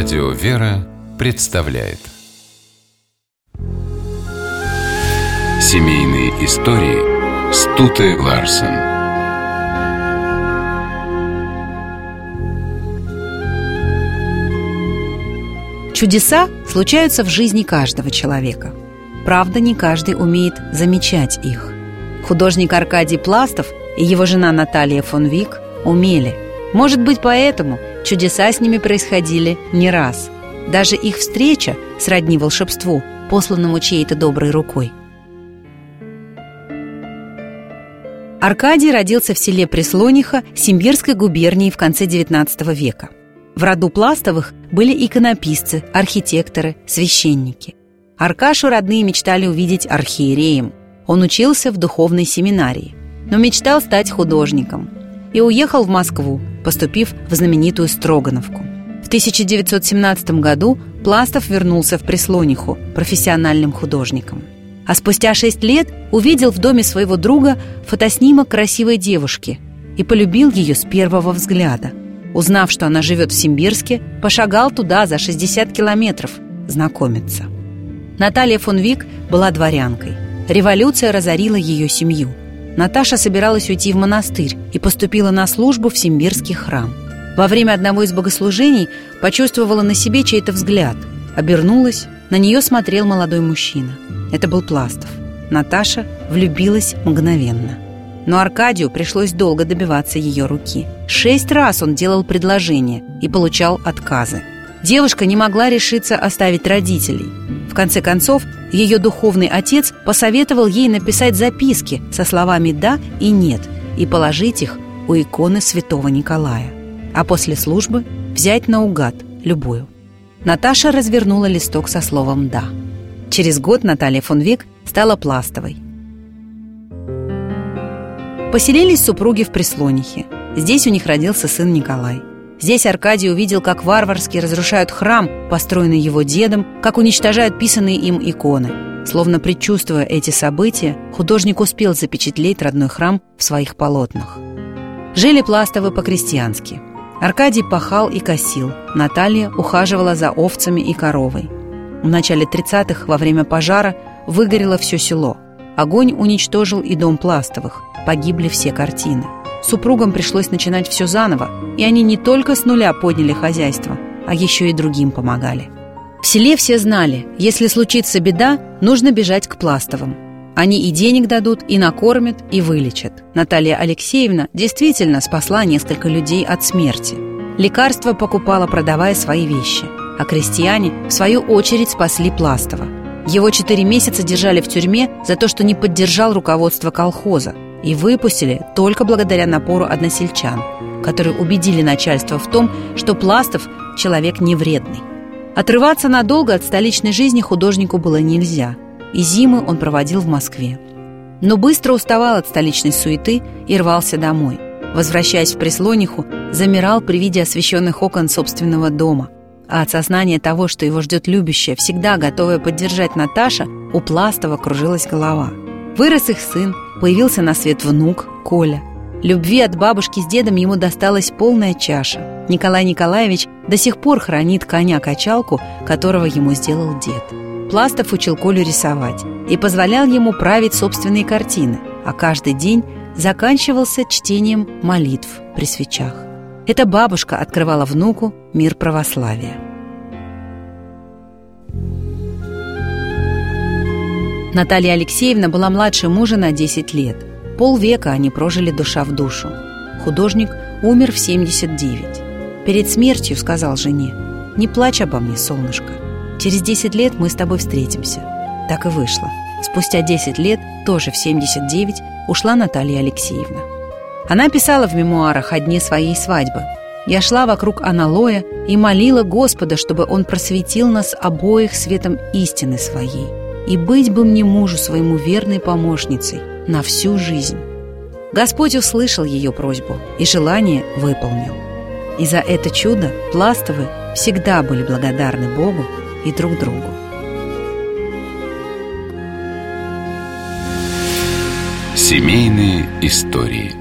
Радио «Вера» представляет Семейные истории Стуты Ларсен Чудеса случаются в жизни каждого человека. Правда, не каждый умеет замечать их. Художник Аркадий Пластов и его жена Наталья фон Вик умели. Может быть, поэтому чудеса с ними происходили не раз. Даже их встреча сродни волшебству, посланному чьей-то доброй рукой. Аркадий родился в селе Преслониха Симбирской губернии в конце XIX века. В роду Пластовых были иконописцы, архитекторы, священники. Аркашу родные мечтали увидеть архиереем. Он учился в духовной семинарии, но мечтал стать художником и уехал в Москву, поступив в знаменитую Строгановку. В 1917 году Пластов вернулся в Преслониху профессиональным художником. А спустя шесть лет увидел в доме своего друга фотоснимок красивой девушки и полюбил ее с первого взгляда. Узнав, что она живет в Симбирске, пошагал туда за 60 километров знакомиться. Наталья фон Вик была дворянкой. Революция разорила ее семью. Наташа собиралась уйти в монастырь и поступила на службу в Симбирский храм. Во время одного из богослужений почувствовала на себе чей-то взгляд. Обернулась, на нее смотрел молодой мужчина. Это был Пластов. Наташа влюбилась мгновенно. Но Аркадию пришлось долго добиваться ее руки. Шесть раз он делал предложения и получал отказы. Девушка не могла решиться оставить родителей. В конце концов, ее духовный отец посоветовал ей написать записки со словами «да» и «нет» и положить их у иконы святого Николая. А после службы взять наугад любую. Наташа развернула листок со словом «да». Через год Наталья фон Век стала пластовой. Поселились супруги в Преслонихе. Здесь у них родился сын Николай. Здесь Аркадий увидел, как варварски разрушают храм, построенный его дедом, как уничтожают писанные им иконы. Словно предчувствуя эти события, художник успел запечатлеть родной храм в своих полотнах. Жили Пластовы по-крестьянски. Аркадий пахал и косил, Наталья ухаживала за овцами и коровой. В начале 30-х, во время пожара, выгорело все село. Огонь уничтожил и дом Пластовых, погибли все картины. Супругам пришлось начинать все заново, и они не только с нуля подняли хозяйство, а еще и другим помогали. В селе все знали, если случится беда, нужно бежать к Пластовым. Они и денег дадут, и накормят, и вылечат. Наталья Алексеевна действительно спасла несколько людей от смерти. Лекарства покупала, продавая свои вещи. А крестьяне, в свою очередь, спасли Пластова. Его четыре месяца держали в тюрьме за то, что не поддержал руководство колхоза – и выпустили только благодаря напору односельчан, которые убедили начальство в том, что Пластов – человек невредный. Отрываться надолго от столичной жизни художнику было нельзя, и зимы он проводил в Москве. Но быстро уставал от столичной суеты и рвался домой. Возвращаясь в Преслониху, замирал при виде освещенных окон собственного дома. А от сознания того, что его ждет любящая, всегда готовая поддержать Наташа, у Пластова кружилась голова. Вырос их сын, Появился на свет внук Коля. Любви от бабушки с дедом ему досталась полная чаша. Николай Николаевич до сих пор хранит коня-качалку, которого ему сделал дед. Пластов учил Колю рисовать и позволял ему править собственные картины, а каждый день заканчивался чтением молитв при свечах. Эта бабушка открывала внуку мир православия. Наталья Алексеевна была младше мужа на 10 лет. Полвека они прожили душа в душу. Художник умер в 79. Перед смертью сказал жене, «Не плачь обо мне, солнышко. Через 10 лет мы с тобой встретимся». Так и вышло. Спустя 10 лет, тоже в 79, ушла Наталья Алексеевна. Она писала в мемуарах о дне своей свадьбы. «Я шла вокруг аналоя и молила Господа, чтобы Он просветил нас обоих светом истины своей и быть бы мне мужу своему верной помощницей на всю жизнь. Господь услышал ее просьбу и желание выполнил. И за это чудо Пластовы всегда были благодарны Богу и друг другу. Семейные истории